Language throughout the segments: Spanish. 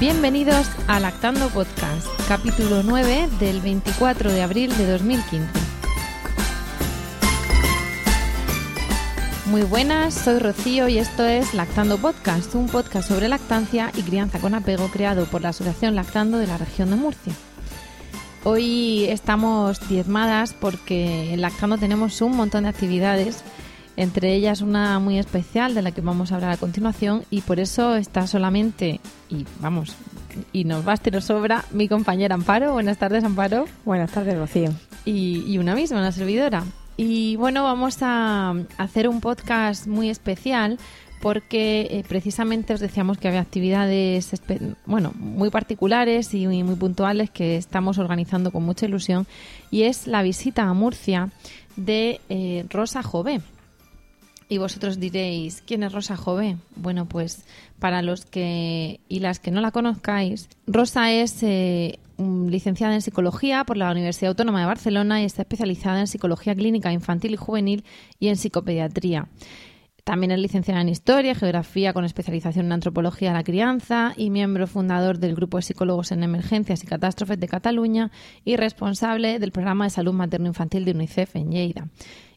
Bienvenidos a Lactando Podcast, capítulo 9 del 24 de abril de 2015. Muy buenas, soy Rocío y esto es Lactando Podcast, un podcast sobre lactancia y crianza con apego creado por la Asociación Lactando de la región de Murcia. Hoy estamos diezmadas porque en Lactando tenemos un montón de actividades entre ellas una muy especial de la que vamos a hablar a continuación y por eso está solamente, y vamos, y nos basta y nos sobra, mi compañera Amparo. Buenas tardes, Amparo. Buenas tardes, Rocío. Y, y una misma, una servidora. Y bueno, vamos a hacer un podcast muy especial porque eh, precisamente os decíamos que había actividades bueno, muy particulares y muy, muy, puntuales que estamos organizando con mucha ilusión y es la visita a Murcia de eh, Rosa Jové. Y vosotros diréis, ¿quién es Rosa Jové? Bueno, pues para los que y las que no la conozcáis, Rosa es eh, licenciada en psicología por la Universidad Autónoma de Barcelona y está especializada en psicología clínica infantil y juvenil y en psicopediatría. También es licenciada en Historia, Geografía con especialización en Antropología de la Crianza y miembro fundador del Grupo de Psicólogos en Emergencias y Catástrofes de Cataluña y responsable del Programa de Salud Materno-Infantil de UNICEF en Lleida.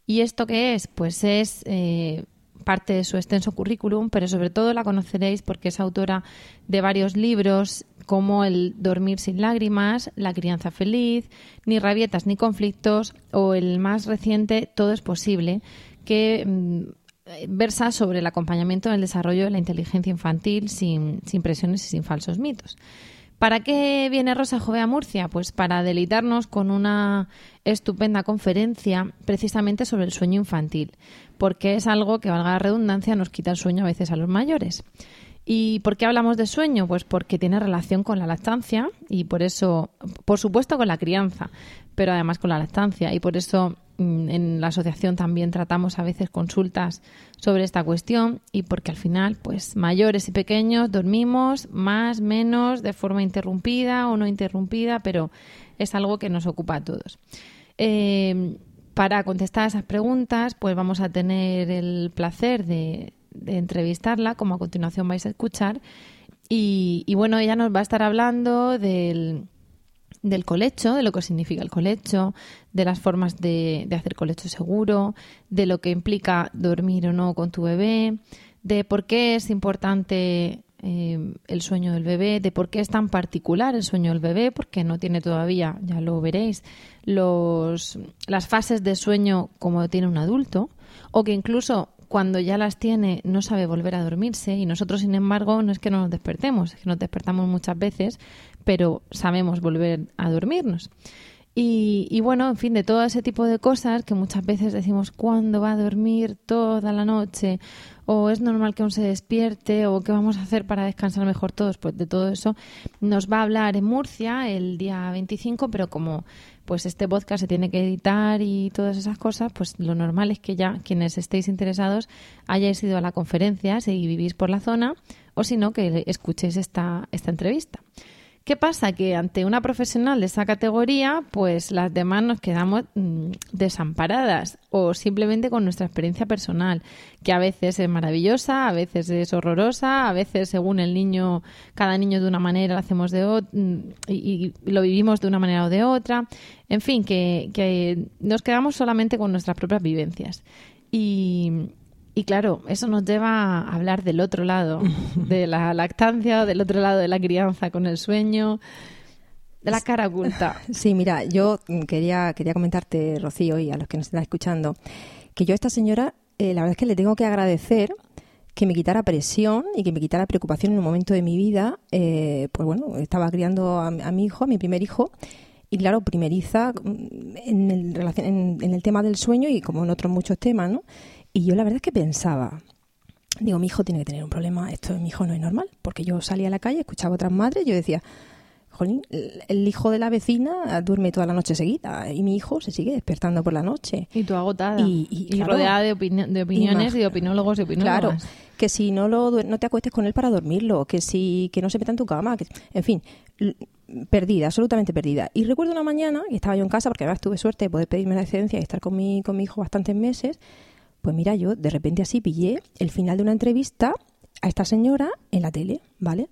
¿Y esto qué es? Pues es eh, parte de su extenso currículum, pero sobre todo la conoceréis porque es autora de varios libros como El Dormir sin lágrimas, La crianza feliz, Ni rabietas ni conflictos o el más reciente Todo es posible, que mm, versa sobre el acompañamiento en el desarrollo de la inteligencia infantil sin, sin presiones y sin falsos mitos. ¿Para qué viene Rosa Jove a Murcia? Pues para deleitarnos con una estupenda conferencia precisamente sobre el sueño infantil, porque es algo que, valga la redundancia, nos quita el sueño a veces a los mayores. ¿Y por qué hablamos de sueño? Pues porque tiene relación con la lactancia y por eso, por supuesto con la crianza, pero además con la lactancia y por eso en la asociación también tratamos a veces consultas sobre esta cuestión y porque al final, pues mayores y pequeños dormimos más, menos, de forma interrumpida o no interrumpida, pero es algo que nos ocupa a todos. Eh, para contestar esas preguntas, pues vamos a tener el placer de, entrevistarla, como a continuación vais a escuchar. Y bueno, ella nos va a estar hablando del del colecho, de lo que significa el colecho, de las formas de, hacer colecho seguro, de lo que implica dormir o no con tu bebé, de por qué es importante eh, el sueño del bebé, de por qué es tan particular el sueño del bebé, porque no tiene todavía, ya lo veréis, los, las fases de sueño como tiene un adulto, o que incluso cuando ya las tiene no sabe volver a dormirse y nosotros, sin embargo, no es que no nos despertemos, es que nos despertamos muchas veces, pero sabemos volver a dormirnos. Y, bueno, en fin, de todo ese tipo de cosas que muchas veces decimos, ¿cuándo va a dormir toda la noche? ¿O es normal que aún se despierte? ¿O qué vamos a hacer para descansar mejor todos? Pues de todo eso nos va a hablar en Murcia el día 25, pero como pues este podcast se tiene que editar y todas esas cosas, pues lo normal es que ya quienes estéis interesados hayáis ido a la conferencia si vivís por la zona o si no, que escuchéis esta, esta entrevista. ¿Qué pasa? Que ante una profesional de esa categoría, pues las demás nos quedamos mm, desamparadas o simplemente con nuestra experiencia personal, que a veces es maravillosa, a veces es horrorosa, a veces según el niño, cada niño de una manera lo hacemos de otra mm, y, y, lo vivimos de una manera o de otra. En fin, que, que nos quedamos solamente con nuestras propias vivencias. Y, y claro, eso nos lleva a hablar del otro lado, de la lactancia, del otro lado de la crianza con el sueño, de la cara oculta. Sí, mira, yo quería, quería comentarte, Rocío, y a los que nos están escuchando, que yo a esta señora, eh, la verdad es que le tengo que agradecer que me quitara presión y que me quitara preocupación en un momento de mi vida. Eh, pues bueno, estaba criando a, mi hijo, a mi primer hijo, y claro, primeriza mm, en el, en, en el tema del sueño y como en otros muchos temas, ¿no? Y yo la verdad es que pensaba, digo, mi hijo tiene que tener un problema, esto mi hijo no es normal, porque yo salía a la calle, escuchaba a otras madres, yo decía, jolín, el hijo de la vecina duerme toda la noche seguida y mi hijo se sigue despertando por la noche. Y tú agotada. Y, rodeada de, de opiniones y, de opinólogos y opinólogos. Claro, que si no, lo, no te acuestes con él para dormirlo, que si que no se meta en tu cama, que, en fin, perdida, absolutamente perdida. Y recuerdo una mañana, que estaba yo en casa, porque además tuve suerte de poder pedirme la excedencia y estar con mi, con mi hijo bastantes meses, pues mira, yo de repente así pillé el final de una entrevista a esta señora en la tele, ¿vale?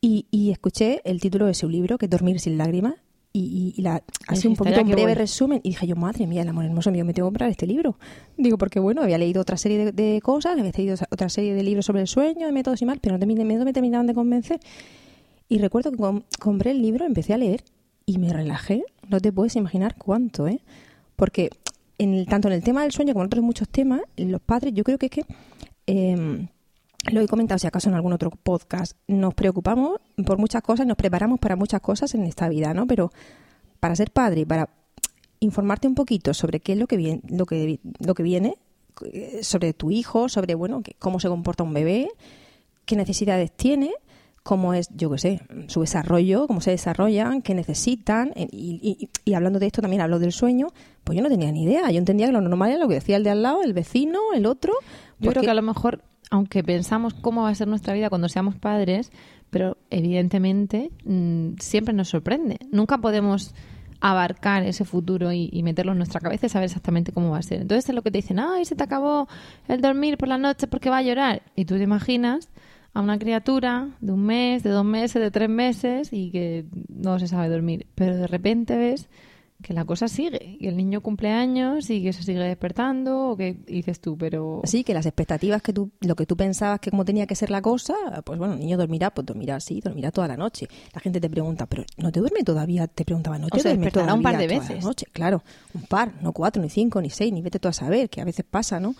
Y, escuché el título de su libro, que es Dormir sin lágrimas, y, y, la, así un poquito un breve resumen, y dije yo, madre mía, el amor hermoso mío, me tengo que comprar este libro. Digo, porque bueno, había leído otra serie de, cosas, había leído otra serie de libros sobre el sueño, de métodos y mal, pero no, me, no me terminaban de convencer. Y recuerdo que compré el libro, empecé a leer y me relajé. No te puedes imaginar cuánto, ¿eh? Porque en el, tanto en el tema del sueño como en otros muchos temas, los padres, yo creo que es que, eh, lo he comentado si acaso en algún otro podcast, nos preocupamos por muchas cosas, nos preparamos para muchas cosas en esta vida, ¿no? Pero para ser padre, para informarte un poquito sobre qué es lo que viene, lo que, lo que viene eh, sobre tu hijo, sobre bueno, cómo se comporta un bebé, qué necesidades tiene, cómo es, yo qué sé, su desarrollo, cómo se desarrollan, qué necesitan. Eh, y, hablando de esto también hablo del sueño, pues yo no tenía ni idea. Yo entendía que lo normal era lo que decía el de al lado, el vecino, el otro. Yo creo que a lo mejor, aunque pensamos cómo va a ser nuestra vida cuando seamos padres, pero evidentemente mm, siempre nos sorprende. Nunca podemos abarcar ese futuro y, meterlo en nuestra cabeza y saber exactamente cómo va a ser. Entonces es lo que te dicen, ay, se te acabó el dormir por la noche porque va a llorar. Y tú te imaginas a una criatura de un mes, de dos meses, de tres meses y que no se sabe dormir. Pero de repente ves que la cosa sigue, que el niño cumple años y que se sigue despertando, o que dices tú, pero... Sí, que las expectativas que tú, lo que tú pensabas que como tenía que ser la cosa, pues bueno, el niño dormirá, pues dormirá así, dormirá toda la noche. La gente te pregunta, pero ¿no te duerme todavía? Te preguntaba, ¿no te o duerme todavía un par de veces? Noche? Claro, un par, no cuatro, ni cinco, ni seis, ni vete tú a saber, que a veces pasa, ¿no?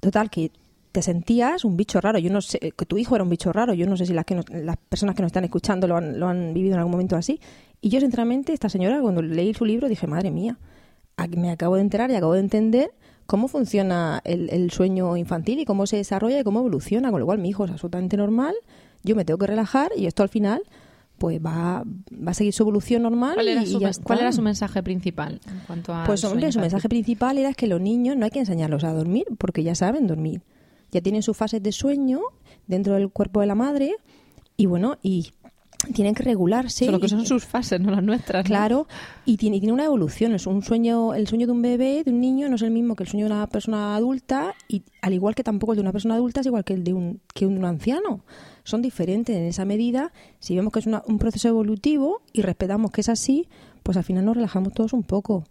Total, que te sentías un bicho raro. Yo no sé, que tu hijo era un bicho raro. Yo no sé si las, que las personas que nos están escuchando lo han, lo han vivido en algún momento así. Y yo, sinceramente, esta señora, cuando leí su libro, dije, madre mía, me acabo de enterar y acabo de entender cómo funciona el, el, sueño infantil y cómo se desarrolla y cómo evoluciona. Con lo cual, mi hijo es absolutamente normal. Yo me tengo que relajar y esto al final pues va, va a seguir su evolución normal. ¿Cuál era, y, su, ¿cuál era su mensaje principal en cuanto a Pues hombre, su mensaje principal era que los niños no hay que enseñarlos a dormir porque ya saben dormir ya tienen sus fases de sueño dentro del cuerpo de la madre y bueno, y tienen que regularse. Solo que son sus fases, no las nuestras. Claro, y, tiene, tiene una evolución. Es un sueño, el sueño de un bebé, de un niño, no es el mismo que el sueño de una persona adulta, y al igual que tampoco el de una persona adulta es igual que el de un, que un anciano. Son diferentes en esa medida. Si vemos que es un proceso evolutivo y respetamos que es así, pues al final nos relajamos todos un poco.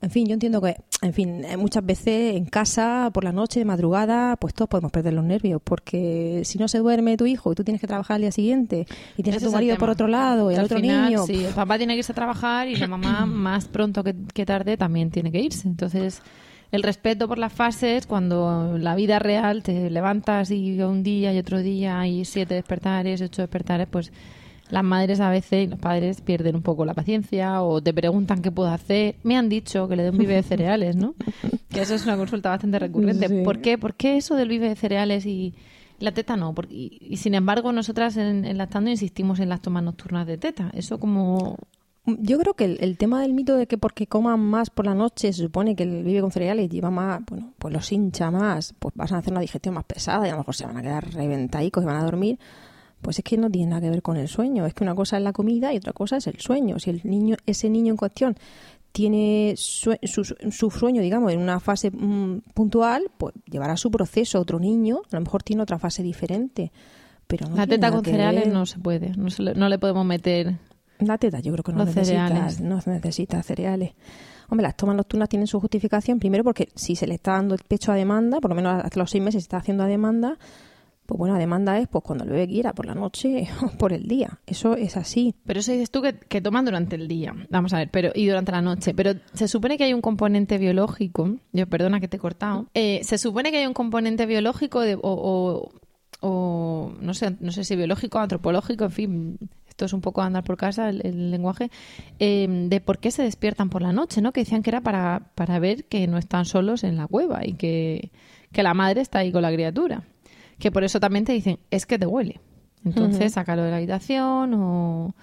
En fin, yo entiendo que, en fin, eh, muchas veces en casa, por la noche, de madrugada, pues todos podemos perder los nervios, porque si no se duerme tu hijo y tú tienes que trabajar al día siguiente y tienes a tu marido por otro lado y al otro niño. Sí, el papá tiene que irse a trabajar y la mamá más pronto que, que tarde también tiene que irse. Entonces, el respeto por las fases, cuando la vida real te levantas y un día y otro día hay siete despertares, ocho despertares, pues las madres a veces y los padres pierden un poco la paciencia o te preguntan qué puedo hacer. Me han dicho que le dé un vive de cereales, ¿no? que eso es una consulta bastante recurrente. ¿Por qué? ¿Por qué eso del vive de cereales y la teta no? Porque, y, sin embargo, nosotras en, en lactando insistimos en las tomas nocturnas de teta. Eso como... Yo creo que el, tema del mito de que porque coman más por la noche se supone que el vive con cereales lleva más, bueno, pues los hincha más, pues van a hacer una digestión más pesada y a lo mejor se van a quedar reventaicos y van a dormir pues es que no tiene nada que ver con el sueño. Es que una cosa es la comida y otra cosa es el sueño. Si el niño, ese niño en cuestión tiene su, su, sueño, digamos, en una fase mm, puntual, pues llevará su proceso. Otro niño, a lo mejor tiene otra fase diferente. Pero la teta con cereales no se puede, no, le, no le podemos meter. La teta, yo creo que no necesita, no necesita cereales. Hombre, las tomas nocturnas tienen su justificación, primero porque si se le está dando el pecho a demanda, por lo menos hasta los seis meses se está haciendo a demanda, pues bueno, la demanda es pues cuando el bebé quiera, por la noche o por el día. Eso es así. Pero eso dices tú que, toman durante el día. Vamos a ver, pero y durante la noche. Pero se supone que hay un componente biológico. Yo perdona que te he cortado. Eh, se supone que hay un componente biológico de, o, no sé, no sé si biológico, antropológico, en fin, esto es un poco andar por casa, el, lenguaje, eh, de por qué se despiertan por la noche, ¿no? Que decían que era para, para ver que no están solos en la cueva y que, que la madre está ahí con la criatura. Que por eso también te dicen, es que te huele. Entonces, sácalo de la habitación o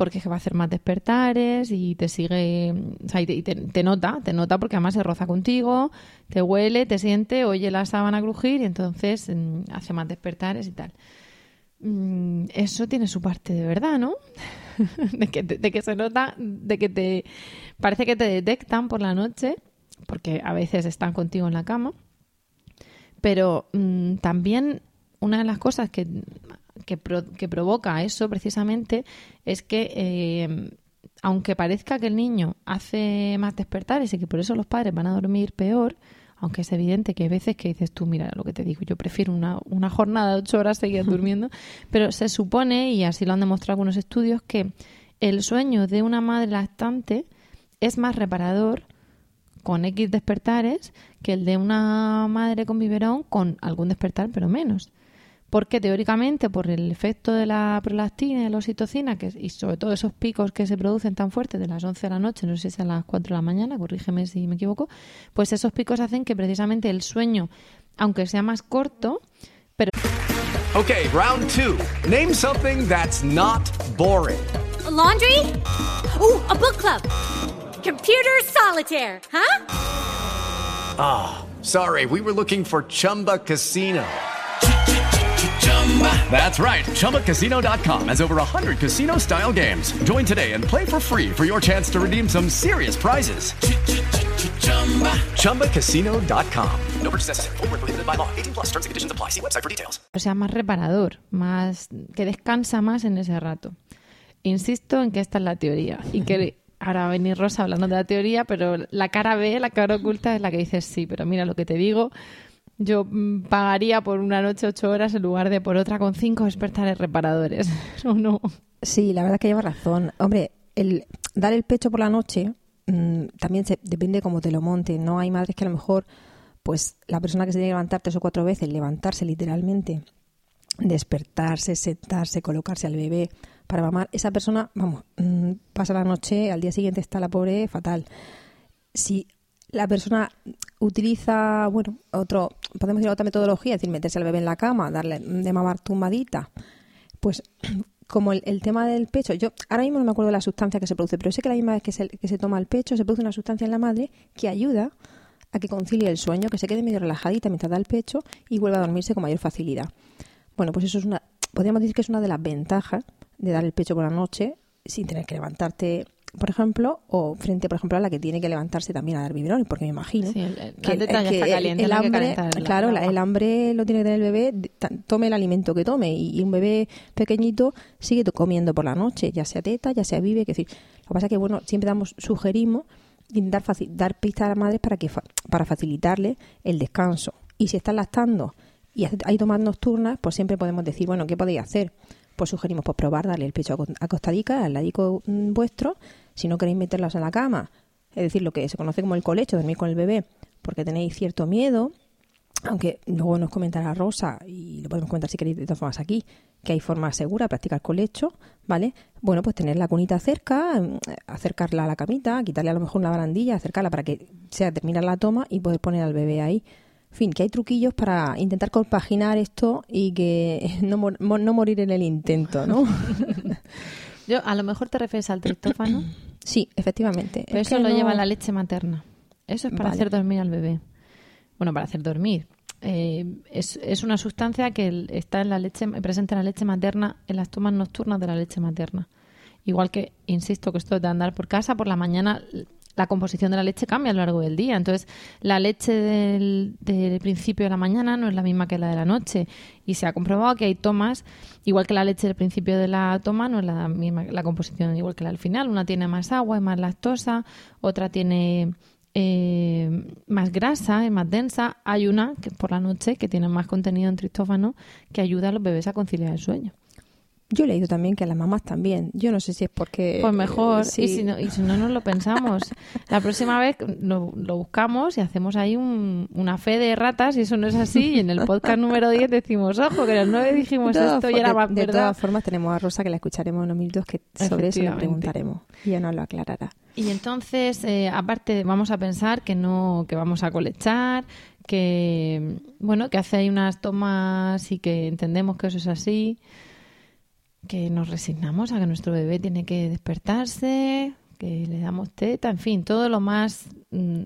porque va a hacer más despertares y te sigue, o sea, y te, nota, te nota porque además se roza contigo, te huele, te siente, oye la sábana crujir y entonces mm, hace más despertares y tal. Mm, eso tiene su parte de verdad, ¿no? de, que de que se nota, de que te parece que te detectan por la noche, porque a veces están contigo en la cama, pero mm, también una de las cosas que que, provoca eso precisamente es que, eh, aunque parezca que el niño hace más despertares y que por eso los padres van a dormir peor, aunque es evidente que hay veces que dices tú, mira lo que te digo, yo prefiero una, una jornada de ocho horas seguir durmiendo, pero se supone, y así lo han demostrado algunos estudios, que el sueño de una madre lactante es más reparador con X despertares que el de una madre con biberón con algún despertar, pero menos porque teóricamente por el efecto de la prolactina y de la oxitocina que, y sobre todo esos picos que se producen tan fuertes de las 11 de la noche, no sé si es a las 4 de la mañana, corrígeme si me equivoco, pues esos picos hacen que precisamente el sueño, aunque sea más corto, pero... Ok, round two. Name something that's not boring. laundry? Uh, a book club. Computer solitaire, huh? Ah, sorry, we were looking for Chumba Casino. That's right. ChumbaCasino.com has over 100 casino style games. Join today and play for free for your chance to redeem some serious prizes. ChumbaCasino.com. No purchase necessary. Full prohibited by law. 18 plus terms and conditions apply. See website for details. O sea, más reparador, más que descansa más en ese rato. Insisto en que esta es la teoría y que ahora va a venir Rosa hablando de la teoría, pero la cara B, la cara oculta es la que dice sí, pero mira lo que te digo yo mm, pagaría por una noche ocho horas en lugar de por otra con cinco despertares reparadores. ¿O no? Sí, la verdad es que lleva razón. Hombre, el dar el pecho por la noche mm, también se, depende de cómo te lo monte. No hay madres que a lo mejor, pues la persona que se tiene que levantar tres o cuatro veces, levantarse literalmente, despertarse, sentarse, colocarse al bebé para mamar, esa persona, vamos, mm, pasa la noche, al día siguiente está la pobre fatal. Si la persona utiliza, bueno, otro, podemos decir otra metodología, es decir, meterse al bebé en la cama, darle de mamar tumbadita, pues como el, tema del pecho, yo ahora mismo no me acuerdo de la sustancia que se produce, pero sé que la misma vez que se, que se toma el pecho se produce una sustancia en la madre que ayuda a que concilie el sueño, que se quede medio relajadita mientras da el pecho y vuelva a dormirse con mayor facilidad. Bueno, pues eso es una, podríamos decir que es una de las ventajas de dar el pecho por la noche sin tener que levantarte por ejemplo, o frente, por ejemplo, a la que tiene que levantarse también a dar biberones, porque me imagino que, el, hambre, claro, el hambre lo tiene que tener el bebé, tome el alimento que tome, y, un bebé pequeñito sigue comiendo por la noche, ya sea teta, ya sea vive, que decir, lo que pasa es que, bueno, siempre damos, sugerimos dar, dar pistas a las madres para, que, para facilitarle el descanso. Y si están lactando y hay tomas nocturnas, pues siempre podemos decir, bueno, ¿qué podéis hacer? Pues sugerimos pues probar darle el pecho acostadica al ladico mm, vuestro, si no queréis meterlas en la cama, es decir, lo que se conoce como el colecho, dormir con el bebé, porque tenéis cierto miedo, aunque luego nos comentará Rosa, y lo podemos comentar si queréis de todas formas aquí, que hay forma segura de practicar colecho, ¿vale? Bueno, pues tener la cunita cerca, mm, acercarla a la camita, quitarle a lo mejor una barandilla, acercarla para que sea terminar la toma y poder poner al bebé ahí. En fin, que hay truquillos para intentar compaginar esto y que no, no morir en el intento, ¿no? Yo, a lo mejor te refieres al triptófano. Sí, efectivamente. Pero eso lo lleva la leche materna. Eso es para hacer dormir al bebé. Bueno, para hacer dormir. Eh, es, es, una sustancia que está en la leche, presente en la leche materna, en las tomas nocturnas de la leche materna. Igual que, insisto, que esto de andar por casa, por la mañana la composición de la leche cambia a lo largo del día. Entonces, la leche del, principio de la mañana no es la misma que la de la noche. Y se ha comprobado que hay tomas, igual que la leche del principio de la toma, no es la misma la composición igual que la del final. Una tiene más agua, es más lactosa, otra tiene eh, más grasa, es más densa. Hay una que por la noche que tiene más contenido en tristófano que ayuda a los bebés a conciliar el sueño. Yo he leído también que a las mamás también. Yo no sé si es porque... Pues mejor, eh, sí. y, si no, y si no nos lo pensamos. La próxima vez lo, lo buscamos y hacemos ahí un- una fe de ratas y eso no es así. Y en el podcast número 10 decimos, ojo, que en el 9 dijimos todas esto y era de- más de todas formas tenemos a Rosa que la escucharemos en unos minutos que sobre eso le preguntaremos y ella nos lo aclarará. Y entonces, eh, aparte, vamos a pensar que no, que vamos a colechar, que bueno, que hace ahí unas tomas y que entendemos que eso es así, que nos resignamos a que nuestro bebé tiene que despertarse, que le damos teta, en fin, todo lo más, mm,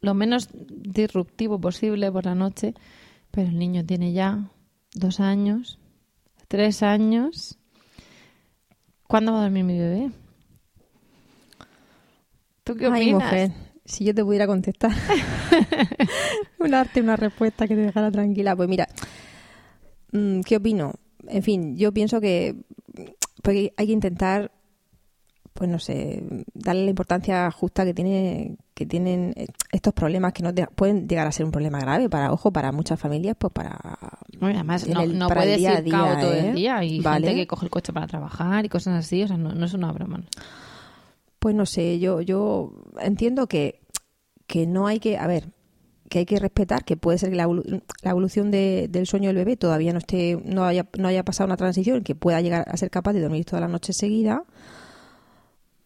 lo menos disruptivo posible por la noche. Pero el niño tiene ya dos años, tres años. ¿Cuándo va a dormir mi bebé? ¿Tú qué Ay, opinas? mujer, si yo te pudiera contestar, un darte una respuesta que te dejara tranquila. Pues mira, mm, ¿qué opino? En fin, yo pienso que pues, hay que intentar, pues no sé, darle la importancia justa que tiene que tienen estos problemas que no pueden llegar a ser un problema grave para, ojo, para muchas familias, pues para... Bueno, además, no, el- no para el puedes día ir día, todo ¿eh? el día y Vale. gente que coge el coche para trabajar y cosas así. O sea, no, no es una broma. ¿no? Pues no sé, yo, yo entiendo que, que no hay que, a ver, que hay que respetar que puede ser que la, evolu- la evolución de- del sueño del bebé todavía no esté, no haya, no haya pasado una transición, que pueda llegar a ser capaz de dormir toda la noche seguida.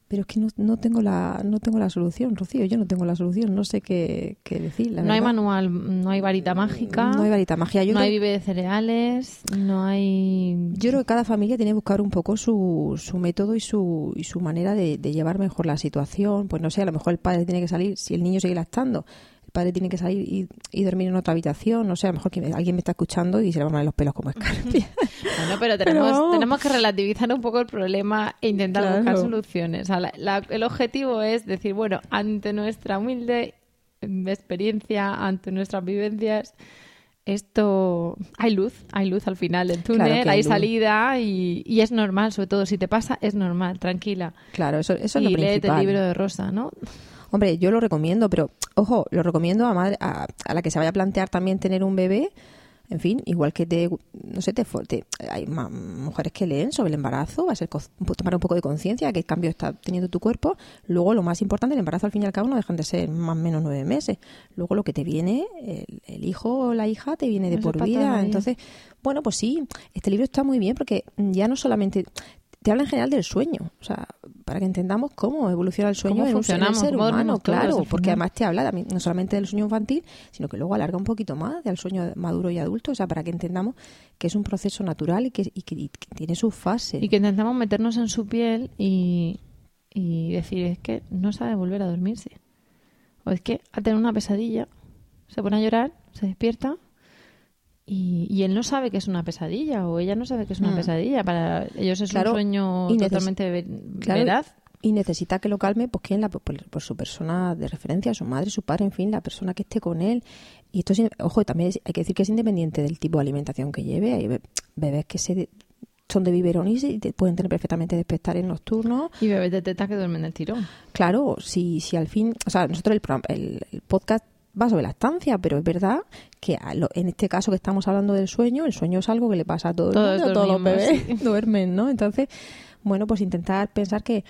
Pero es que no, no tengo la, no tengo la solución, Rocío, yo no tengo la solución, no sé qué, qué decir. la No hay manual, no hay varita mágica. No hay varita magia. Yo no creo- hay vive de cereales, no hay... Yo creo que cada familia tiene que buscar un poco su, su método y su, y su manera de, de llevar mejor la situación. Pues no sé, a lo mejor el padre tiene que salir, si el niño sigue lactando, el padre tiene que salir y, y dormir en otra habitación. No sé, a lo mejor que me- alguien me está escuchando y se le van a poner los pelos como escarpia. Bueno, pero tenemos, Pero- tenemos que relativizar un poco el problema e intentar Claro. buscar soluciones. O sea, la- la- el objetivo es decir, bueno, ante nuestra humilde experiencia, ante nuestras vivencias, esto hay luz, hay luz al final del túnel, Claro hay salida y, y es normal, sobre todo si te pasa, es normal, tranquila. claro, eso, eso es y lo léete principal. el libro de Rosa, ¿no? Hombre, yo lo recomiendo, pero ojo, lo recomiendo a, madre, a, a la que se vaya a plantear también tener un bebé. En fin, igual que te, no sé, te, te- hay mujeres que leen sobre el embarazo, va a ser tomar un poco de conciencia de qué cambio está teniendo tu cuerpo. Luego, lo más importante, el embarazo al fin y al cabo no dejan de ser más o menos nueve meses. Luego, lo que te viene, el, el hijo o la hija te viene de Eso por vida. Entonces, bueno, pues sí, este libro está muy bien porque ya no solamente te habla en general del sueño, o sea, para que entendamos cómo evoluciona el sueño en un, ser- en humano, claro, porque además te habla también no solamente del sueño infantil, sino que luego alarga un poquito más del sueño maduro y adulto, o sea, para que entendamos que es un proceso natural y que, y que, y que tiene sus fases. Y que intentamos meternos en su piel y, y decir, es que no sabe volver a dormirse. O es que ha tenido una pesadilla, se pone a llorar, se despierta y, y él no sabe que es una pesadilla o ella no sabe que es una Mm. pesadilla. Para ellos es Claro, un sueño y totalmente ve- Claro, veraz. Y necesita que lo calme, pues quién, la, por, por su persona de referencia, su madre, su padre, en fin, la persona que esté con él. Y esto, es, ojo, también es- hay que decir que es independiente del tipo de alimentación que lleve. Hay be- bebés que se son de biberón y se- pueden tener perfectamente despertares nocturnos. Y bebés de teta que duermen del tirón. Claro, si, si al fin, o sea, nosotros el, el, el podcast va sobre la estancia, pero es verdad que a lo- en este caso que estamos hablando del sueño, el sueño es algo que le pasa a todo el Todos mundo, a todos los bebés duermen, ¿no? Entonces, bueno, pues intentar pensar que,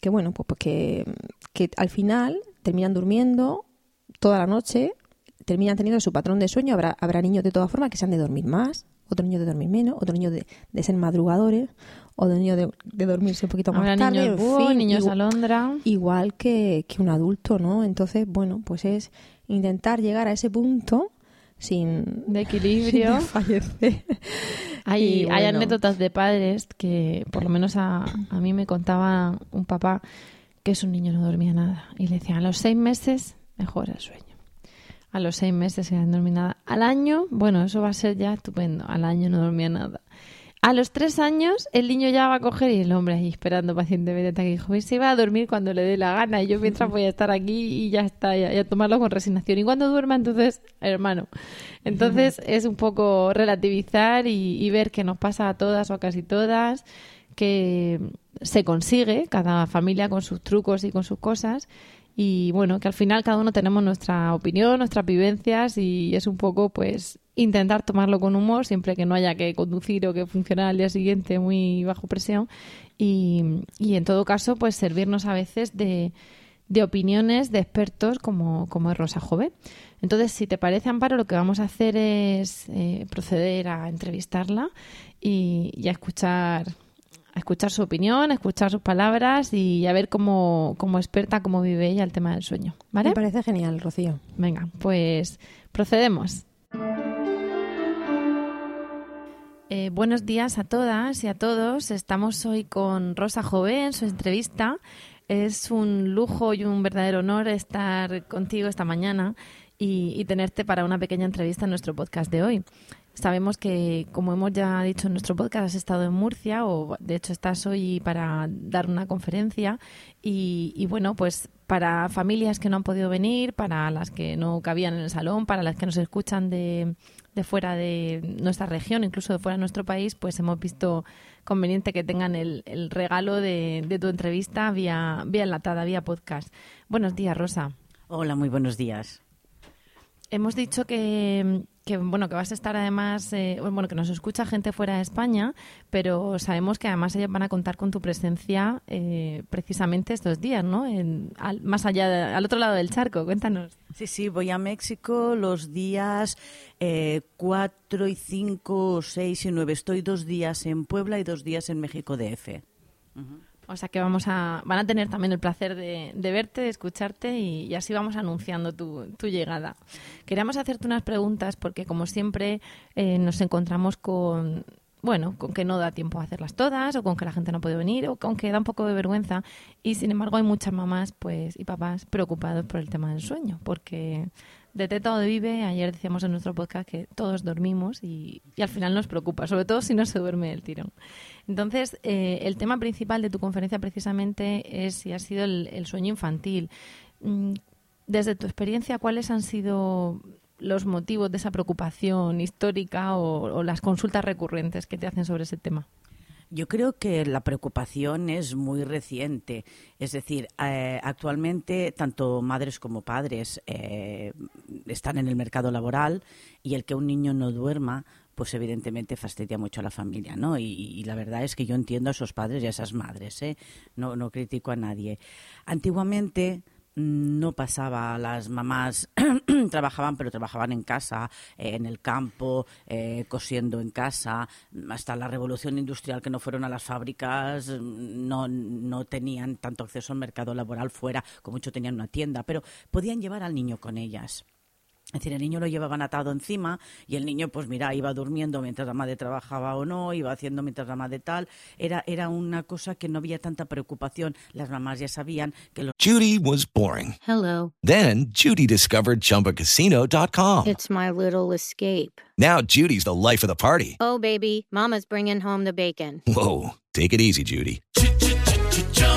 que bueno, pues, pues que, que al final terminan durmiendo toda la noche, terminan teniendo su patrón de sueño, habrá, habrá niños de todas formas que se han de dormir más, otros niños de dormir menos, otros niños de, de ser madrugadores, o de niños de, de dormirse un poquito más tarde, niños búho, fin, niños igu- alondra. igual que, que un adulto, ¿no? Entonces, bueno, pues es intentar llegar a ese punto sin, De equilibrio. fallecer. Hay, anécdotas de padres que, por lo menos a, a mí me contaba un papá que su niño no dormía nada. Y le decían, a los seis meses mejora el sueño. A los seis meses dormía nada. Al año, bueno, eso va a ser ya estupendo. Al año no dormía nada. A los tres años, el niño ya va a coger y el hombre ahí esperando pacientemente hasta que dijo, "Pues se va a dormir cuando le dé la gana. Y yo mientras voy a estar aquí y ya está, y a, y a tomarlo con resignación. Y cuando duerma, entonces, hermano. Entonces es un poco relativizar y, y ver que nos pasa a todas o a casi todas, que se consigue, cada familia con sus trucos y con sus cosas. Y bueno, que al final cada uno tenemos nuestra opinión, nuestras vivencias y es un poco pues intentar tomarlo con humor, siempre que no haya que conducir o que funcionar al día siguiente muy bajo presión. Y, y en todo caso, pues servirnos a veces de, de opiniones de expertos como, como es Rosa Jove. Entonces, si te parece, Amparo, lo que vamos a hacer es eh, proceder a entrevistarla y, y a escuchar a escuchar su opinión, a escuchar sus palabras y a ver cómo, como experta cómo vive ella el tema del sueño. ¿Vale? Me parece genial, Rocío. Venga, pues procedemos. Eh, buenos días a todas y a todos. Estamos hoy con Rosa Jové en su entrevista. Es un lujo y un verdadero honor estar contigo esta mañana y, y tenerte para una pequeña entrevista en nuestro podcast de hoy. Sabemos que, como hemos ya dicho en nuestro podcast, has estado en Murcia o de hecho estás hoy para dar una conferencia y, y, bueno, pues para familias que no han podido venir, para las que no cabían en el salón, para las que nos escuchan de, de fuera de nuestra región, incluso de fuera de nuestro país, pues hemos visto conveniente que tengan el, regalo de, de, tu entrevista vía, vía enlatada, vía podcast. Buenos días, Rosa. Hola, muy buenos días. Hemos dicho que, bueno que vas a estar además eh, bueno que nos escucha gente fuera de España pero sabemos que además ellos van a contar con tu presencia eh, precisamente estos días no en, al, más allá de, al otro lado del charco cuéntanos. Sí sí voy a México los días eh, 4 y 5 6 y 9 estoy dos días en Puebla y dos días en México DF uh -huh. O sea que vamos a, van a tener también el placer de, de verte, de escucharte y, así vamos anunciando tu, tu, llegada. Queríamos hacerte unas preguntas porque como siempre eh, nos encontramos con, bueno, con que no da tiempo a hacerlas todas o con que la gente no puede venir o con que da un poco de vergüenza y sin embargo hay muchas mamás pues y papás preocupados por el tema del sueño porque de teta o de vive, ayer decíamos en nuestro podcast que todos dormimos y, y, al final nos preocupa, sobre todo si no se duerme el tirón. Entonces, eh, el tema principal de tu conferencia precisamente es si ha sido el, sueño infantil. Mm, desde tu experiencia, ¿cuáles han sido los motivos de esa preocupación histórica o las consultas recurrentes que te hacen sobre ese tema? Yo creo que la preocupación es muy reciente. Es decir, eh, actualmente tanto madres como padres eh, están en el mercado laboral y el que un niño no duerma pues evidentemente fastidia mucho a la familia, ¿no? Y, y, la verdad es que yo entiendo a esos padres y a esas madres, ¿eh? No, no critico a nadie. Antiguamente no pasaba. Las mamás trabajaban, pero trabajaban en casa, eh, en el campo, eh, cosiendo en casa. Hasta la revolución industrial, que no fueron a las fábricas, no, no tenían tanto acceso al mercado laboral fuera, como mucho tenían una tienda, pero podían llevar al niño con ellas. Es decir, el niño lo llevaban atado encima y el niño, pues mira, iba durmiendo mientras la madre trabajaba o no, iba haciendo mientras la madre tal. Era, era una cosa que no había tanta preocupación. Las mamás ya sabían que lo... Judy was boring. Hello. Then Judy discovered ChumbaCasino.com. It's my little escape. Now Judy's the life of the party. Oh, baby, mama's bringing home the bacon. Whoa, take it easy, Judy.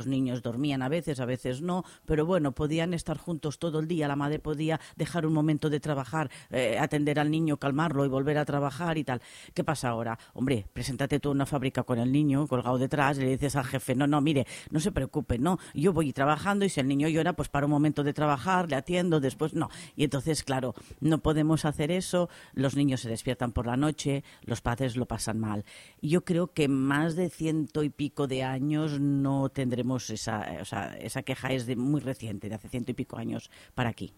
Los niños dormían a veces, a veces no, pero bueno, podían estar juntos todo el día. La madre podía dejar un momento de trabajar, eh, atender al niño, calmarlo y volver a trabajar y tal. ¿Qué pasa ahora? Hombre, preséntate tú a una fábrica con el niño colgado detrás le dices al jefe, no, no, mire, no se preocupe, no, yo voy trabajando y si el niño llora, pues para un momento de trabajar, le atiendo, después no. Y entonces, claro, no podemos hacer eso, los niños se despiertan por la noche, los padres lo pasan mal. Yo creo que más de ciento y pico de años no tendremos esa, o sea, esa queja es de muy reciente, de hace ciento y pico años para aquí.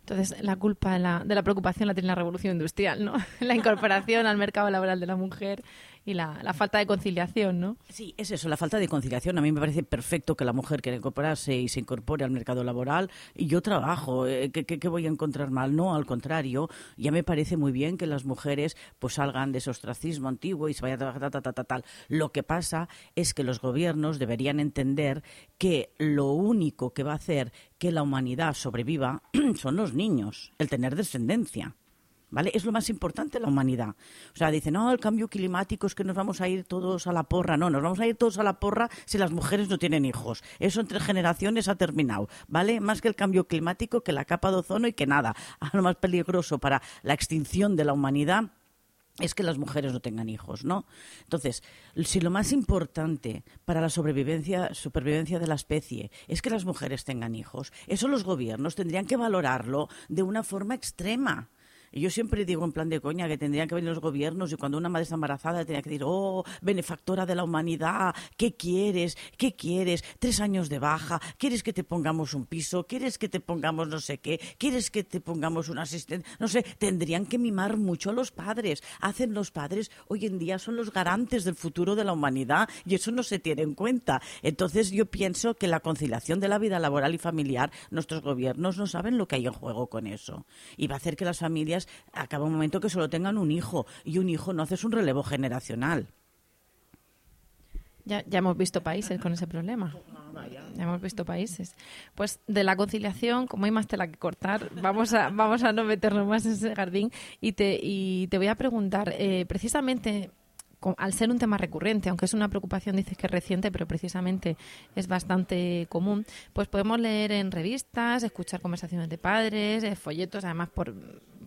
Entonces, la culpa de la, de la preocupación la tiene la revolución industrial, ¿no? La incorporación al mercado laboral de la mujer y la, la falta de conciliación, ¿no? Sí, es eso, la falta de conciliación. A mí me parece perfecto que la mujer quiera incorporarse y se incorpore al mercado laboral y yo trabajo. eh, ¿Qué, voy a encontrar mal? No, al contrario, ya me parece muy bien que las mujeres pues salgan de ese ostracismo antiguo y se vayan a trabajar, ta, ta, ta, ta, tal. Lo que pasa es que los gobiernos deberían entender que lo único que va a hacer que la humanidad sobreviva son los niños, el tener descendencia. ¿Vale? Es lo más importante de la humanidad. O sea, dicen, no, el cambio climático es que nos vamos a ir todos a la porra. No, nos vamos a ir todos a la porra si las mujeres no tienen hijos. Eso entre generaciones ha terminado, ¿vale? Más que el cambio climático, que la capa de ozono y que nada. Lo más peligroso para la extinción de la humanidad es que las mujeres no tengan hijos, ¿no? Entonces, si lo más importante para la sobrevivencia, supervivencia de la especie es que las mujeres tengan hijos, eso los gobiernos tendrían que valorarlo de una forma extrema. Yo siempre digo en plan de coña que tendrían que venir los gobiernos y cuando una madre está embarazada tendría que decir, oh, benefactora de la humanidad, ¿qué quieres? ¿Qué quieres? Tres años de baja, ¿quieres que te pongamos un piso? ¿Quieres que te pongamos no sé qué? ¿Quieres que te pongamos un asistente? No sé, tendrían que mimar mucho a los padres. Hacen los padres, hoy en día son los garantes del futuro de la humanidad y eso no se tiene en cuenta. Entonces yo pienso que la conciliación de la vida laboral y familiar, nuestros gobiernos no saben lo que hay en juego con eso. Y va a hacer que las familias acaba un momento que solo tengan un hijo y un hijo no haces un relevo generacional. Ya, ya hemos visto países con ese problema. Ya hemos visto países. Pues de la conciliación, como hay más tela que cortar, vamos a, vamos a no meternos más en ese jardín. Y te, y te voy a preguntar, eh, precisamente, al ser un tema recurrente, aunque es una preocupación, dices que es reciente, pero precisamente es bastante común, pues podemos leer en revistas, escuchar conversaciones de padres, eh, folletos, además por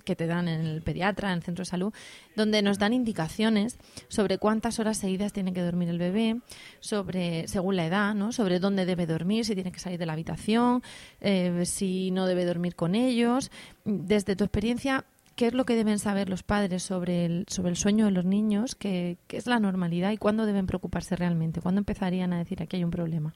que te dan en el pediatra, en el centro de salud, donde nos dan indicaciones sobre cuántas horas seguidas tiene que dormir el bebé, sobre según la edad, ¿no? sobre dónde debe dormir, si tiene que salir de la habitación, eh, si no debe dormir con ellos. Desde tu experiencia, ¿qué es lo que deben saber los padres sobre el, sobre el sueño de los niños? ¿Qué, qué es la normalidad y cuándo deben preocuparse realmente? ¿Cuándo empezarían a decir aquí hay un problema?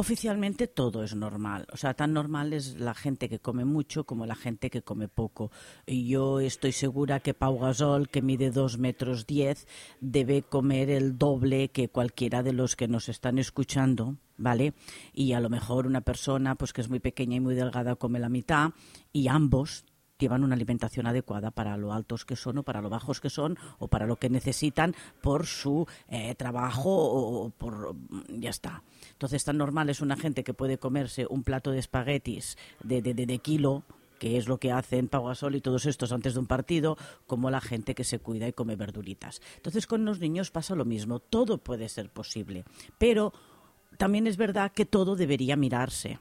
Oficialmente todo es normal, o sea, tan normal es la gente que come mucho como la gente que come poco. Y yo estoy segura que Pau Gasol, que mide dos metros diez, debe comer el doble que cualquiera de los que nos están escuchando, ¿vale? Y a lo mejor una persona, pues que es muy pequeña y muy delgada, come la mitad, y ambos llevan una alimentación adecuada para lo altos que son o para lo bajos que son o para lo que necesitan por su eh, trabajo o, por ya está. Entonces tan normal es una gente que puede comerse un plato de espaguetis de, de, de, kilo que es lo que hacen Pau Gasol y todos estos antes de un partido, como la gente que se cuida y come verduritas. Entonces con los niños pasa lo mismo, todo puede ser posible, pero también es verdad que todo debería mirarse.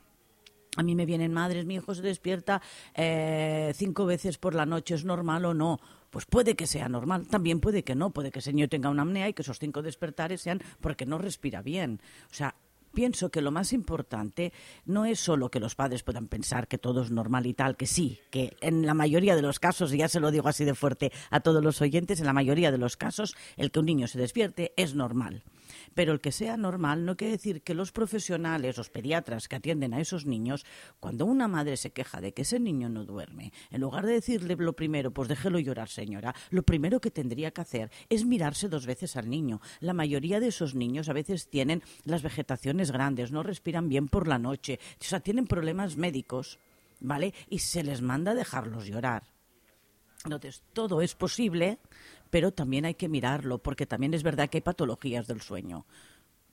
A mí me vienen madres, mi hijo se despierta eh, cinco veces por la noche, ¿es normal o no? Pues puede que sea normal, también puede que no, puede que ese niño tenga una apnea y que esos cinco despertares sean porque no respira bien. O sea, pienso que lo más importante no es solo que los padres puedan pensar que todo es normal y tal, que sí, que en la mayoría de los casos, y ya se lo digo así de fuerte a todos los oyentes, en la mayoría de los casos el que un niño se despierte es normal. Pero el que sea normal no quiere decir que los profesionales, los pediatras que atienden a esos niños, cuando una madre se queja de que ese niño no duerme, en lugar de decirle lo primero, pues déjelo llorar, señora, lo primero que tendría que hacer es mirarse dos veces al niño. La mayoría de esos niños a veces tienen las vegetaciones grandes, no respiran bien por la noche, o sea, tienen problemas médicos, ¿vale? Y se les manda dejarlos llorar. Entonces, todo es posible, pero también hay que mirarlo, porque también es verdad que hay patologías del sueño.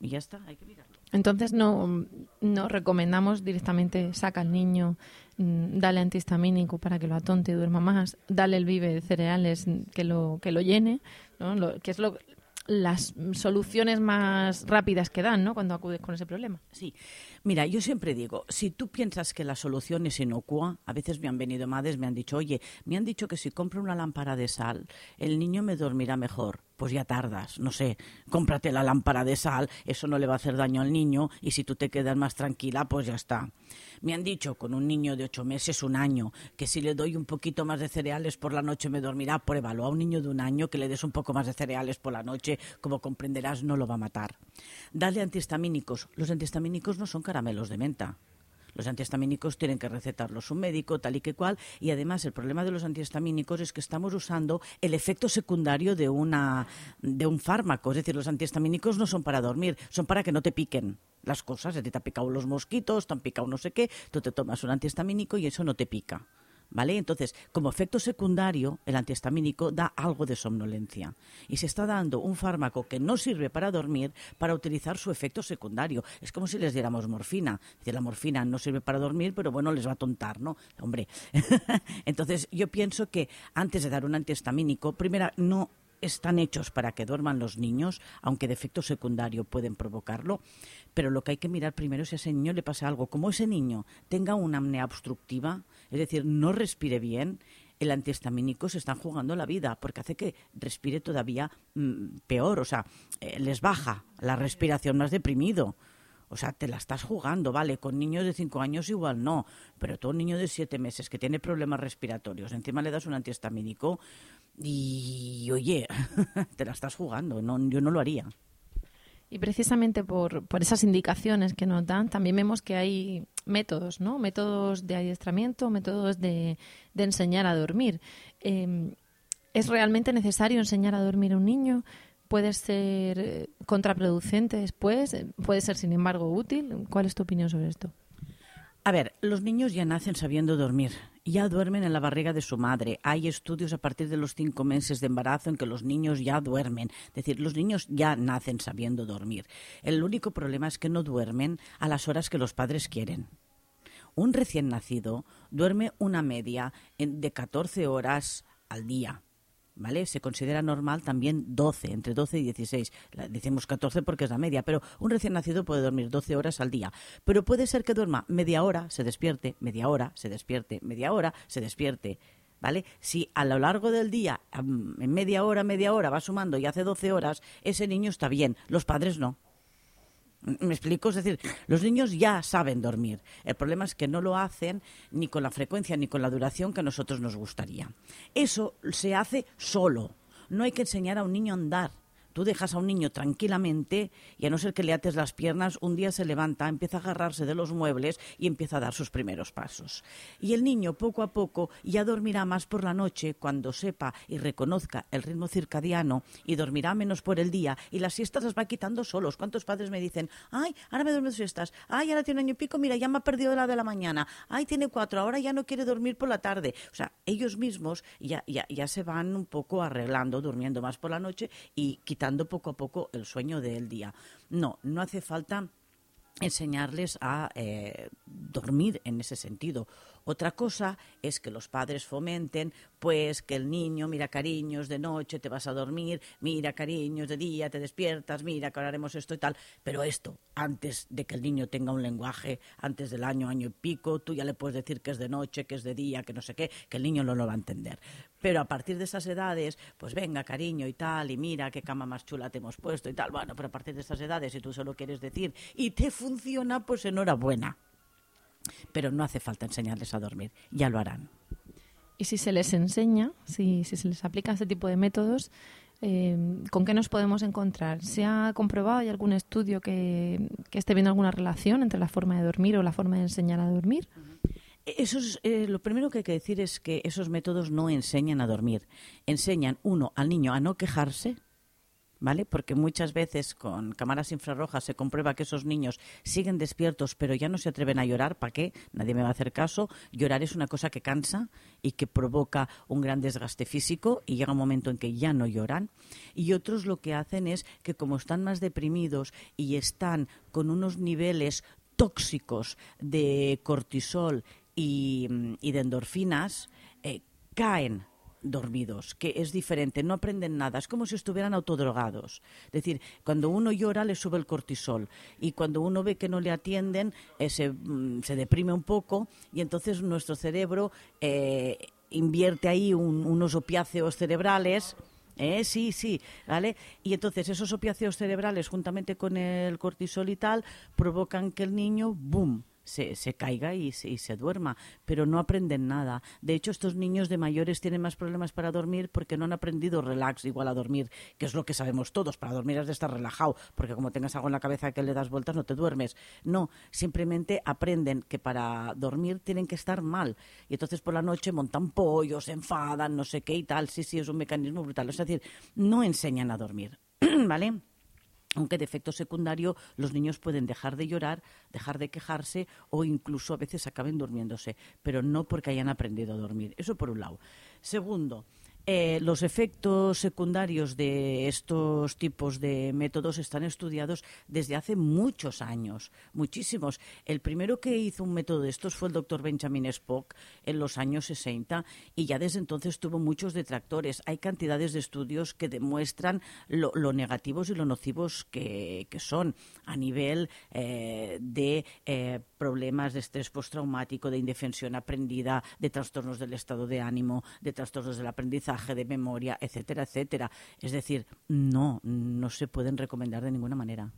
Y ya está, hay que mirarlo. Entonces no, no recomendamos directamente saca al niño, mm, dale antihistamínico para que lo atonte y duerma más, dale el vive de cereales que lo, que lo llene, ¿no? Lo- que es lo, las soluciones más rápidas que dan ¿no? cuando acudes con ese problema. Sí, mira, yo siempre digo, si tú piensas que la solución es inocua, a veces me han venido madres, me han dicho, oye, me han dicho que si compro una lámpara de sal, el niño me dormirá mejor. Pues ya tardas, no sé, cómprate la lámpara de sal, eso no le va a hacer daño al niño y si tú te quedas más tranquila, pues ya está. Me han dicho con un niño de ocho meses, un año, que si le doy un poquito más de cereales por la noche me dormirá, pruébalo. A un niño de un año que le des un poco más de cereales por la noche, como comprenderás, no lo va a matar. Dale antihistamínicos. Los antihistamínicos no son caramelos de menta. Los antihistamínicos tienen que recetarlos un médico, tal y que cual, y además el problema de los antihistamínicos es que estamos usando el efecto secundario de, una, de un fármaco. Es decir, los antihistamínicos no son para dormir, son para que no te piquen las cosas. A ti te han picado los mosquitos, te han picado no sé qué, tú te tomas un antihistamínico y eso no te pica. ¿Vale? Entonces, como efecto secundario, el antihistamínico da algo de somnolencia. Y se está dando un fármaco que no sirve para dormir para utilizar su efecto secundario. Es como si les diéramos morfina. La morfina no sirve para dormir, pero bueno, les va a tontar, ¿no? Hombre. Entonces, yo pienso que antes de dar un antihistamínico, primero, no están hechos para que duerman los niños, aunque de efecto secundario pueden provocarlo, pero lo que hay que mirar primero es si a ese niño le pasa algo. Como ese niño tenga una apnea obstructiva, es decir, no respire bien, el antihistamínico se están jugando la vida porque hace que respire todavía mm, peor, o sea, eh, les baja la respiración más deprimido. O sea, te la estás jugando, vale, con niños de 5 años igual no, pero todo niño de 7 meses que tiene problemas respiratorios, encima le das un antihistamínico y, oye, te la estás jugando, no, yo no lo haría. Y precisamente por, por esas indicaciones que nos dan, también vemos que hay métodos, ¿no? Métodos de adiestramiento, métodos de, de enseñar a dormir. Eh, ¿Es realmente necesario enseñar a dormir a un niño? ¿Puede ser eh, contraproducente después? ¿Puede ser, sin embargo, útil? ¿Cuál es tu opinión sobre esto? A ver, los niños ya nacen sabiendo dormir, ya duermen en la barriga de su madre. Hay estudios a partir de los cinco meses de embarazo en que los niños ya duermen. Es decir, los niños ya nacen sabiendo dormir. El único problema es que no duermen a las horas que los padres quieren. Un recién nacido duerme una media de 14 horas al día. ¿Vale? Se considera normal también 12, entre 12 y 16. Decimos 14 porque es la media, pero un recién nacido puede dormir 12 horas al día. Pero puede ser que duerma media hora, se despierte, media hora, se despierte, media hora, se despierte. ¿Vale? Si a lo largo del día, en media hora, media hora, va sumando y hace 12 horas, ese niño está bien. Los padres no. ¿Me explico? Es decir, los niños ya saben dormir. El problema es que no lo hacen ni con la frecuencia ni con la duración que a nosotros nos gustaría. Eso se hace solo. No hay que enseñar a un niño a andar. Tú dejas a un niño tranquilamente y a no ser que le ates las piernas, un día se levanta, empieza a agarrarse de los muebles y empieza a dar sus primeros pasos. Y el niño poco a poco ya dormirá más por la noche cuando sepa y reconozca el ritmo circadiano y dormirá menos por el día y las siestas las va quitando solos. ¿Cuántos padres me dicen, ay, ahora me duermo siestas, ay, ahora tiene un año y pico, mira, ya me ha perdido la de la mañana, ay, tiene cuatro, ahora ya no quiere dormir por la tarde? O sea, ellos mismos ya, ya, ya se van un poco arreglando, durmiendo más por la noche y quitando poco a poco el sueño del día. No, no hace falta enseñarles a eh, dormir en ese sentido. Otra cosa es que los padres fomenten, pues, que el niño, mira cariños, de noche te vas a dormir, mira cariños, de día te despiertas, mira que haremos esto y tal. Pero esto, antes de que el niño tenga un lenguaje, antes del año, año y pico, tú ya le puedes decir que es de noche, que es de día, que no sé qué, que el niño no lo va a entender. Pero a partir de esas edades, pues venga, cariño y tal, y mira qué cama más chula te hemos puesto y tal. Bueno, pero a partir de esas edades, si tú solo quieres decir y te funciona, pues enhorabuena. Pero no hace falta enseñarles a dormir, ya lo harán. Y si se les enseña, si, si se les aplica este tipo de métodos, eh, ¿con qué nos podemos encontrar? ¿Se ha comprobado, hay algún estudio que, que, esté viendo alguna relación entre la forma de dormir o la forma de enseñar a dormir? Eso es, eh, lo primero que hay que decir es que esos métodos no enseñan a dormir. Enseñan, uno, al niño a no quejarse, ¿vale? Porque muchas veces con cámaras infrarrojas se comprueba que esos niños siguen despiertos, pero ya no se atreven a llorar. ¿Para qué? Nadie me va a hacer caso. Llorar es una cosa que cansa y que provoca un gran desgaste físico y llega un momento en que ya no lloran. Y otros lo que hacen es que como están más deprimidos y están con unos niveles tóxicos de cortisol y, de endorfinas, eh, caen dormidos, que es diferente, no aprenden nada, es como si estuvieran autodrogados. Es decir, cuando uno llora le sube el cortisol y cuando uno ve que no le atienden eh, se, mm, se, deprime un poco y entonces nuestro cerebro eh, invierte ahí un, unos opiáceos cerebrales. Eh, sí, sí, ¿vale? Y entonces esos opiáceos cerebrales, juntamente con el cortisol y tal, provocan que el niño, ¡boom!, se, caiga y se, y se duerma, pero no aprenden nada. De hecho, estos niños de mayores tienen más problemas para dormir porque no han aprendido relax igual a dormir, que es lo que sabemos todos. Para dormir has de estar relajado, porque como tengas algo en la cabeza que le das vueltas no te duermes. No, simplemente aprenden que para dormir tienen que estar mal. Y entonces por la noche montan pollos, se enfadan, no sé qué y tal. Sí, sí, es un mecanismo brutal. Es decir, no enseñan a dormir, ¿vale? Aunque de efecto secundario los niños pueden dejar de llorar, dejar de quejarse o incluso a veces acaben durmiéndose, pero no porque hayan aprendido a dormir. Eso por un lado. Segundo, eh, los efectos secundarios de estos tipos de métodos están estudiados desde hace muchos años, muchísimos. El primero que hizo un método de estos fue el doctor Benjamin Spock en los años 60 y ya desde entonces tuvo muchos detractores. Hay cantidades de estudios que demuestran lo, negativos y lo nocivos que, que son a nivel eh, de eh, problemas de estrés postraumático, de indefensión aprendida, de trastornos del estado de ánimo, de trastornos del aprendizaje de memoria, etcétera, etcétera. Es decir, no, no se pueden recomendar de ninguna manera.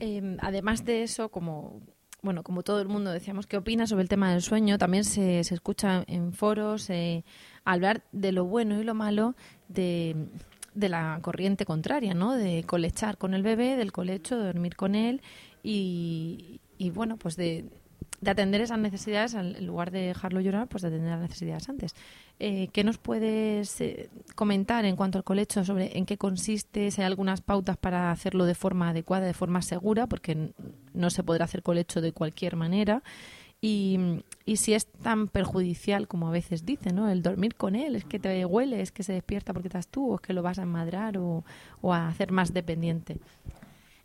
Eh, además de eso, como bueno, como todo el mundo decíamos, ¿qué opina sobre el tema del sueño? También se, se escucha en foros eh, hablar de lo bueno y lo malo de, de la corriente contraria, ¿no? De colechar con el bebé, del colecho, de dormir con él y, y bueno, pues de, de atender esas necesidades, en lugar de dejarlo llorar, pues de atender las necesidades antes. Eh, ¿Qué nos puedes eh, comentar en cuanto al colecho sobre en qué consiste, si hay algunas pautas para hacerlo de forma adecuada, de forma segura, porque no se podrá hacer colecho de cualquier manera? Y, y, si es tan perjudicial como a veces dicen, ¿no? El dormir con él, es que te huele, es que se despierta porque estás tú, o es que lo vas a enmadrar o, o a hacer más dependiente.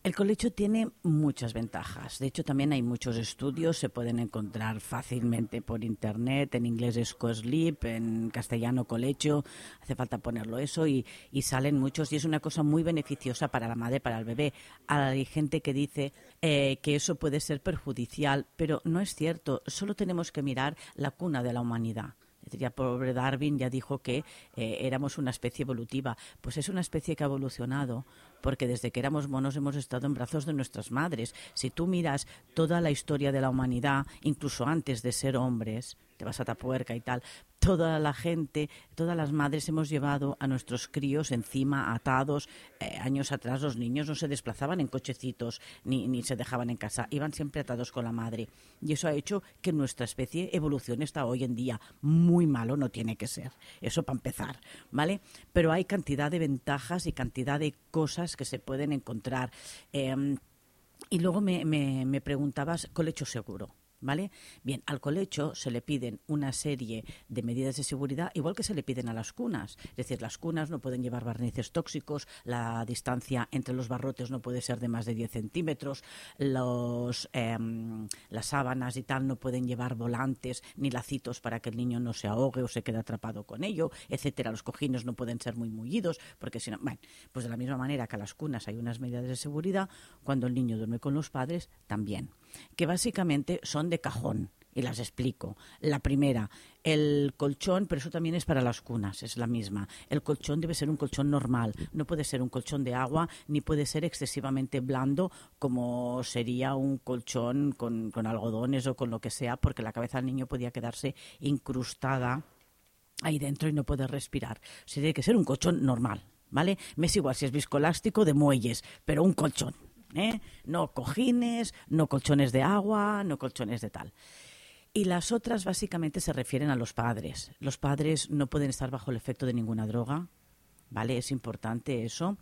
El colecho tiene muchas ventajas. De hecho, también hay muchos estudios, se pueden encontrar fácilmente por internet. En inglés es co-sleep, en castellano colecho. Hace falta ponerlo eso y, y, salen muchos. Y es una cosa muy beneficiosa para la madre, para el bebé. Hay gente que dice eh, que eso puede ser perjudicial, pero no es cierto. Solo tenemos que mirar la cuna de la humanidad. Ya pobre Darwin ya dijo que eh, éramos una especie evolutiva. Pues es una especie que ha evolucionado porque desde que éramos monos hemos estado en brazos de nuestras madres. Si tú miras toda la historia de la humanidad, incluso antes de ser hombres, vas a Tapuerca y tal, toda la gente, todas las madres hemos llevado a nuestros críos encima, atados. Eh, años atrás los niños no se desplazaban en cochecitos ni, ni se dejaban en casa, iban siempre atados con la madre. Y eso ha hecho que nuestra especie evolucione hasta hoy en día. Muy malo no tiene que ser, eso para empezar, ¿vale? Pero hay cantidad de ventajas y cantidad de cosas que se pueden encontrar. Eh, y luego me, me, me preguntabas, colecho seguro. ¿Vale? Bien, al colecho se le piden una serie de medidas de seguridad, igual que se le piden a las cunas. Es decir, las cunas no pueden llevar barnices tóxicos, la distancia entre los barrotes no puede ser de más de 10 centímetros, los, eh, las sábanas y tal no pueden llevar volantes ni lacitos para que el niño no se ahogue o se quede atrapado con ello, etcétera. Los cojines no pueden ser muy mullidos, porque si no, bueno, pues de la misma manera que a las cunas hay unas medidas de seguridad, cuando el niño duerme con los padres, también. Que básicamente son de cajón. Y las explico. La primera, el colchón, pero eso también es para las cunas, es la misma. El colchón debe ser un colchón normal, no puede ser un colchón de agua, ni puede ser excesivamente blando como sería un colchón con, con algodones o con lo que sea, porque la cabeza del niño podía quedarse incrustada ahí dentro y no poder respirar. O tiene que ser un colchón normal, ¿vale? Me es igual si es viscoelástico de muelles, pero un colchón. ¿Eh? No cojines, no colchones de agua, no colchones de tal. Y las otras básicamente se refieren a los padres. Los padres no pueden estar bajo el efecto de ninguna droga, ¿vale? Es importante eso.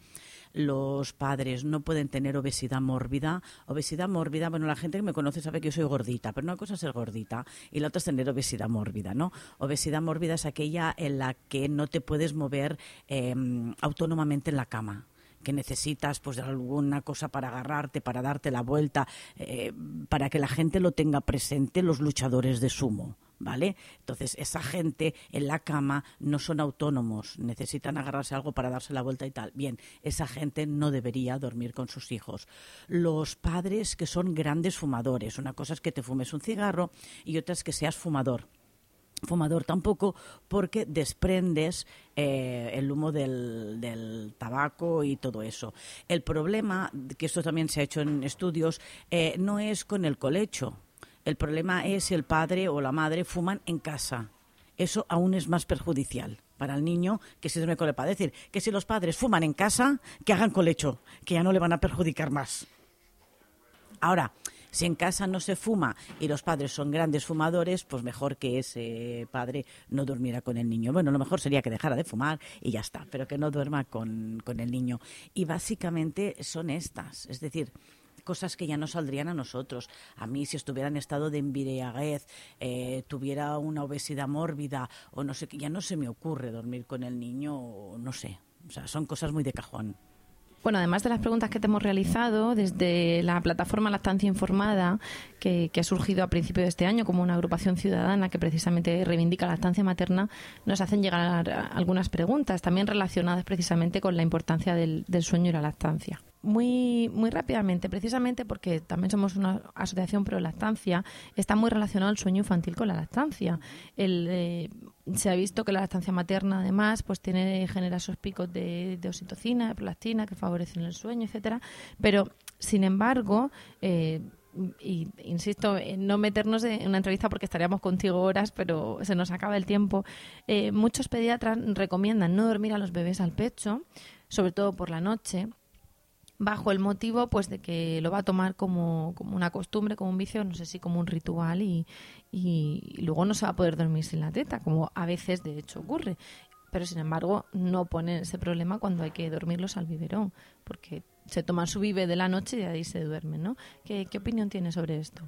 Los padres no pueden tener obesidad mórbida. Obesidad mórbida, bueno, la gente que me conoce sabe que yo soy gordita, pero una cosa es ser gordita y la otra es tener obesidad mórbida, ¿no? Obesidad mórbida es aquella en la que no te puedes mover eh, autónomamente en la cama que necesitas pues alguna cosa para agarrarte, para darte la vuelta, eh, para que la gente lo tenga presente, los luchadores de sumo. ¿Vale? Entonces, esa gente en la cama no son autónomos, necesitan agarrarse algo para darse la vuelta y tal. Bien, esa gente no debería dormir con sus hijos. Los padres que son grandes fumadores, una cosa es que te fumes un cigarro y otra es que seas fumador fumador tampoco porque desprendes eh, el humo del, del, tabaco y todo eso. El problema, que esto también se ha hecho en estudios, eh, no es con el colecho. El problema es si el padre o la madre fuman en casa. Eso aún es más perjudicial para el niño que si duerme con el padre. Es decir, que si los padres fuman en casa, que hagan colecho, que ya no le van a perjudicar más. Ahora, si en casa no se fuma y los padres son grandes fumadores, pues mejor que ese padre no durmiera con el niño. Bueno, lo mejor sería que dejara de fumar y ya está, pero que no duerma con, con el niño. Y básicamente son estas, es decir, cosas que ya no saldrían a nosotros. A mí, si estuviera en estado de embriaguez, eh, tuviera una obesidad mórbida o no sé qué, ya no se me ocurre dormir con el niño, o no sé. O sea, son cosas muy de cajón. Bueno, además de las preguntas que te hemos realizado desde la plataforma Lactancia Informada, que, ha surgido a principios de este año como una agrupación ciudadana que precisamente reivindica la lactancia materna, nos hacen llegar algunas preguntas, también relacionadas precisamente con la importancia del, del sueño y la lactancia muy, muy rápidamente, precisamente porque también somos una asociación pro lactancia, está muy relacionado el sueño infantil con la lactancia. El, eh, se ha visto que la lactancia materna, además, pues tiene genera esos picos de, oxitocina, de prolactina que favorecen el sueño, etcétera. Pero, sin embargo, eh, y insisto en no meternos en una entrevista porque estaríamos contigo horas, pero se nos acaba el tiempo. Eh, muchos pediatras recomiendan no dormir a los bebés al pecho, sobre todo por la noche, bajo el motivo pues de que lo va a tomar como, como una costumbre, como un vicio, no sé si como un ritual y, y luego no se va a poder dormir sin la teta, como a veces de hecho ocurre. Pero sin embargo no ponen ese problema cuando hay que dormirlos al biberón, porque se toman su vive de la noche y ahí se duermen, ¿no? ¿Qué, qué opinión tiene sobre esto?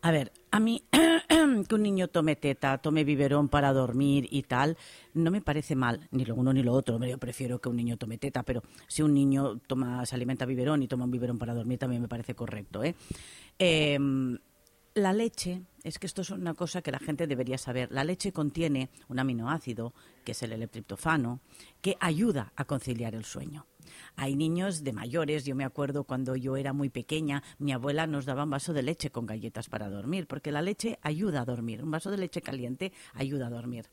A ver, a mí que un niño tome teta, tome biberón para dormir y tal, no me parece mal, ni lo uno ni lo otro. Yo prefiero que un niño tome teta, pero si un niño toma, se alimenta biberón y toma un biberón para dormir, también me parece correcto. ¿eh? Eh, la leche, es que esto es una cosa que la gente debería saber. La leche contiene un aminoácido, que es el L-triptofano, que ayuda a conciliar el sueño. Hay niños de mayores, yo me acuerdo cuando yo era muy pequeña, mi abuela nos daba un vaso de leche con galletas para dormir, porque la leche ayuda a dormir, un vaso de leche caliente ayuda a dormir.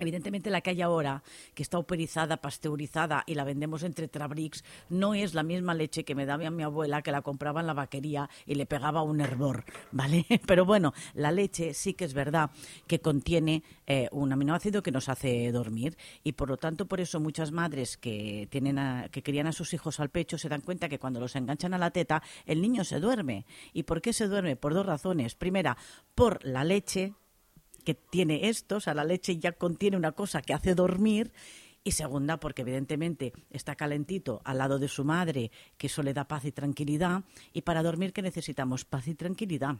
Evidentemente la que hay ahora, que está operizada, pasteurizada y la vendemos entre Trabrix, no es la misma leche que me daba mi abuela que la compraba en la vaquería y le pegaba un hervor, ¿vale? Pero bueno, la leche sí que es verdad que contiene eh, un aminoácido que nos hace dormir y por lo tanto por eso muchas madres que tienen a, que crían a sus hijos al pecho se dan cuenta que cuando los enganchan a la teta el niño se duerme. ¿Y por qué se duerme? Por dos razones. Primera, por la leche que tiene esto, o sea, la leche ya contiene una cosa que hace dormir. Y segunda, porque evidentemente está calentito al lado de su madre, que eso le da paz y tranquilidad. Y para dormir, que necesitamos? Paz y tranquilidad.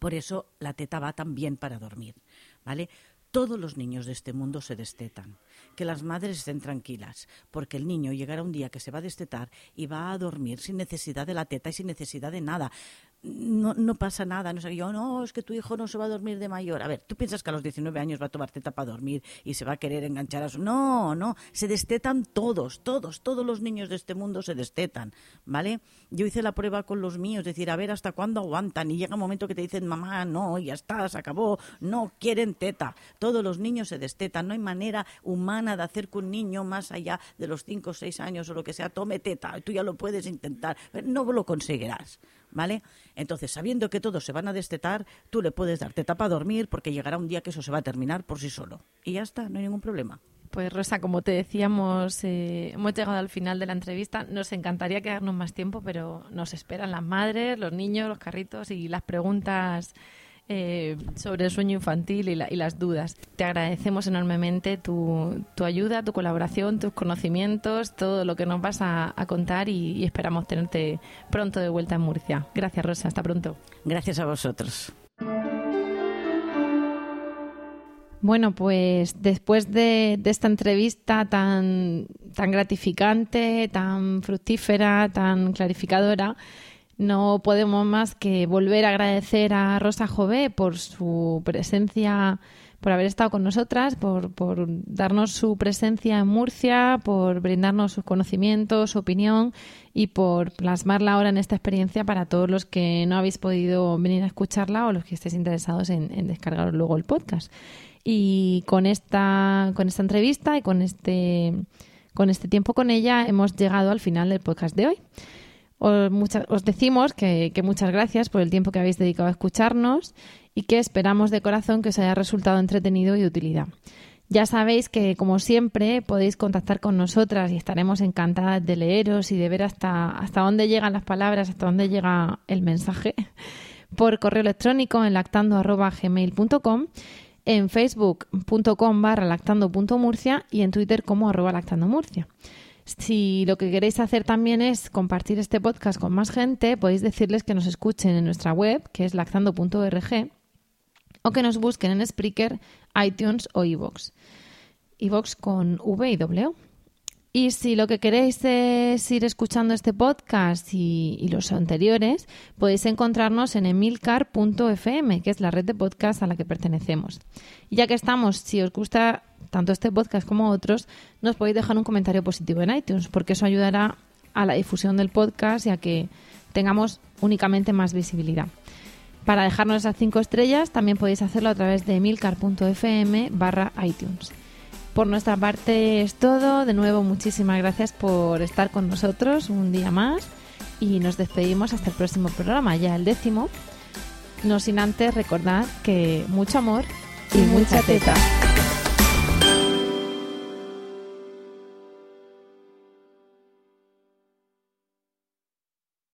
Por eso la teta va también para dormir, ¿vale? Todos los niños de este mundo se destetan. Que las madres estén tranquilas, porque el niño llegará un día que se va a destetar y va a dormir sin necesidad de la teta y sin necesidad de nada no, pasa nada. No sé, yo, no, es que tu hijo no se va a dormir de mayor. A ver, ¿tú piensas que a los 19 años va a tomar teta para dormir y se va a querer enganchar a su... No, no, se destetan todos, todos, todos los niños de este mundo se destetan, ¿vale? Yo hice la prueba con los míos, decir, a ver hasta cuándo aguantan y llega un momento que te dicen, mamá, no, ya está, se acabó, no quieren teta. Todos los niños se destetan, no hay manera humana de hacer que un niño más allá de los 5 o 6 años o lo que sea tome teta. Tú ya lo puedes intentar, no lo conseguirás. ¿Vale? Entonces, sabiendo que todos se van a destetar, tú le puedes dar teta para dormir porque llegará un día que eso se va a terminar por sí solo. Y ya está, no hay ningún problema. Pues Rosa, como te decíamos, eh, hemos llegado al final de la entrevista. Nos encantaría quedarnos más tiempo, pero nos esperan las madres, los niños, los carritos y las preguntas eh, sobre el sueño infantil y, la, y, las dudas. Te agradecemos enormemente tu, tu, ayuda, tu colaboración, tus conocimientos, todo lo que nos vas a, a contar y, y, esperamos tenerte pronto de vuelta en Murcia. Gracias, Rosa. Hasta pronto. Gracias a vosotros. Bueno, pues después de, de, esta entrevista tan, tan gratificante, tan fructífera, tan clarificadora, no podemos más que volver a agradecer a Rosa Jové por su presencia, por haber estado con nosotras, por, por, darnos su presencia en Murcia, por brindarnos sus conocimientos, su opinión y por plasmarla ahora en esta experiencia para todos los que no habéis podido venir a escucharla o los que estéis interesados en, en descargar luego el podcast. Y con esta, con esta entrevista y con este, con este tiempo con ella hemos llegado al final del podcast de hoy. Os, os decimos que, muchas gracias por el tiempo que habéis dedicado a escucharnos y que esperamos de corazón que os haya resultado entretenido y de utilidad. Ya sabéis que, como siempre, podéis contactar con nosotras y estaremos encantadas de leeros y de ver hasta, hasta dónde llegan las palabras, hasta dónde llega el mensaje, por correo electrónico en lactando.gmail.com, en facebook.com barra lactando.murcia y en Twitter como arroba lactandomurcia. Si lo que queréis hacer también es compartir este podcast con más gente, podéis decirles que nos escuchen en nuestra web, que es lactando.org, o que nos busquen en Spreaker, iTunes o iVoox. iVoox con V y W. Y si lo que queréis es ir escuchando este podcast y, y los anteriores, podéis encontrarnos en emilcar.fm, que es la red de podcast a la que pertenecemos. Y ya que estamos, si os gusta tanto este podcast como otros, nos podéis dejar un comentario positivo en iTunes, porque eso ayudará a la difusión del podcast y a que tengamos únicamente más visibilidad. Para dejarnos esas cinco estrellas también podéis hacerlo a través de emilcar.fm barra iTunes. Por nuestra parte es todo. De nuevo, muchísimas gracias por estar con nosotros un día más y nos despedimos hasta el próximo programa, ya el décimo. No sin antes recordar que mucho amor y, mucha teta.